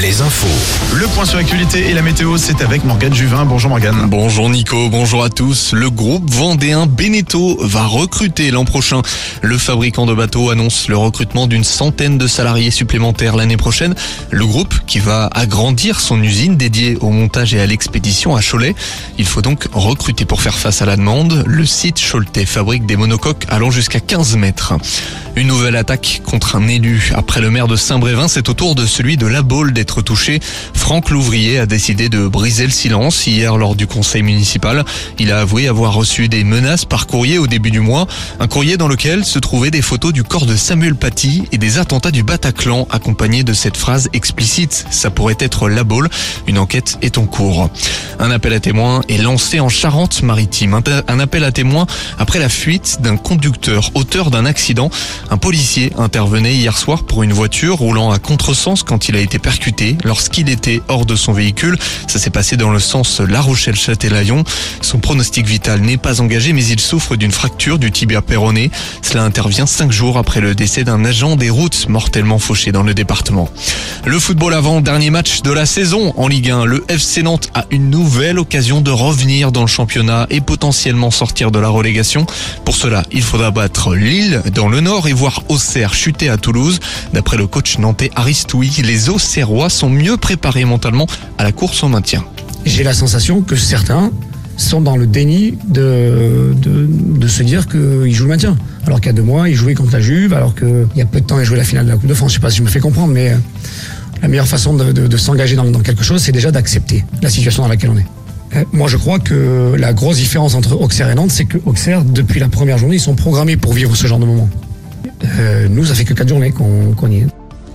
les infos. Le point sur l'actualité et la météo, c'est avec Morgane Juvin. Bonjour Morgane. Bonjour Nico, bonjour à tous. Le groupe vendéen Beneteau va recruter l'an prochain. Le fabricant de bateaux annonce le recrutement d'une centaine de salariés supplémentaires l'année prochaine. Le groupe qui va agrandir son usine dédiée au montage et à l'expédition à Cholet. Il faut donc recruter pour faire face à la demande. Le site Choletais fabrique des monocoques allant jusqu'à 15 mètres. Une nouvelle attaque contre un élu. Après le maire de Saint-Brévin, c'est au tour de celui de La Baule d'être touché. Franck Louvrier a décidé de briser le silence hier lors du conseil municipal. Il a avoué avoir reçu des menaces par courrier au début du mois. Un courrier dans lequel se trouvaient des photos du corps de Samuel Paty et des attentats du Bataclan accompagnés de cette phrase explicite. Ça pourrait être La Baule. Une enquête est en cours. Un appel à témoins est lancé en Charente-Maritime. Un appel à témoins après la fuite d'un conducteur auteur d'un accident. Un policier intervenait hier soir pour une voiture roulant à contresens quand il a été percuté lorsqu'il était hors de son véhicule. Ça s'est passé dans le sens La Rochelle-Châtelaillon. Son pronostic vital n'est pas engagé mais il souffre d'une fracture du tibia péroné. Cela intervient cinq jours après le décès d'un agent des routes mortellement fauché dans le département. Le football avant dernier match de la saison en Ligue 1. Le FC Nantes a une nouvelle occasion de revenir dans le championnat et potentiellement sortir de la relégation. Pour cela, il faudra battre Lille dans le Nord et voir Auxerre chuter à Toulouse. D'après le coach nantais Aristoui, les Auxerrois sont mieux préparés mentalement à la course au maintien. J'ai la sensation que certains sont dans le déni de, de, se dire qu'ils jouent le maintien. Alors qu'il y a deux mois, ils jouaient contre la Juve, alors qu'il y a peu de temps, ils jouaient la finale de la Coupe de France. Je sais pas si je me fais comprendre, mais euh, la meilleure façon de, s'engager dans, quelque chose, c'est déjà d'accepter la situation dans laquelle on est. Euh, Moi, je crois que la grosse différence entre Auxerre et Nantes, c'est que Auxerre, depuis la première journée, ils sont programmés pour vivre ce genre de moment. Euh, nous, ça fait que quatre journées qu'on y est.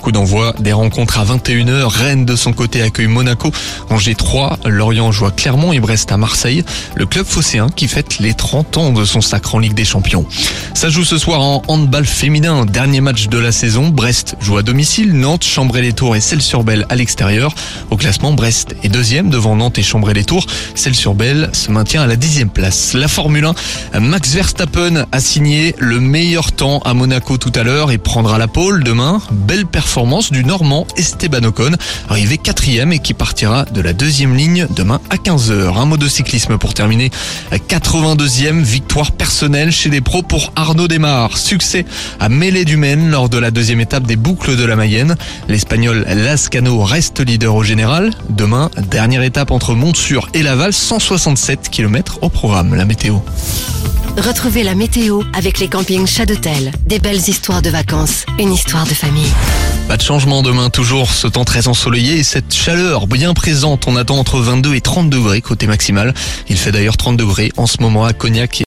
Coup d'envoi des rencontres à 21h. Rennes de son côté accueille Monaco. Angers 3, Lorient joue à Clermont et Brest à Marseille. Le club phocéen qui fête les 30 ans de son sacre en Ligue des Champions. Ça joue ce soir en handball féminin. Dernier match de la saison. Brest joue à domicile. Nantes, Chambray-les-Tours et Celles-sur-Belle à l'extérieur. Au classement, Brest est deuxième devant Nantes et Chambray-les-Tours. Celles-sur-Belle se maintient à la dixième place. La Formule 1, Max Verstappen a signé le meilleur temps à Monaco tout à l'heure et prendra la pole demain. Belle performance du Normand Esteban Ocon, arrivé quatrième et qui partira de la deuxième ligne demain à 15h. Un mot de cyclisme pour terminer. 82e victoire personnelle chez les pros pour Arnaud Desmar. Succès à Mêlée du Maine lors de la deuxième étape des boucles de la Mayenne. L'Espagnol Lascano reste leader au général. Demain, dernière étape entre Montsur et Laval, 167 km au programme. La météo. Retrouvez la météo avec les campings Chadotel. Des belles histoires de vacances, une histoire de famille. Pas de changement demain, toujours ce temps très ensoleillé et cette chaleur bien présente. On attend entre 22 et 30 degrés côté maximal. Il fait d'ailleurs 30 degrés en ce moment à Cognac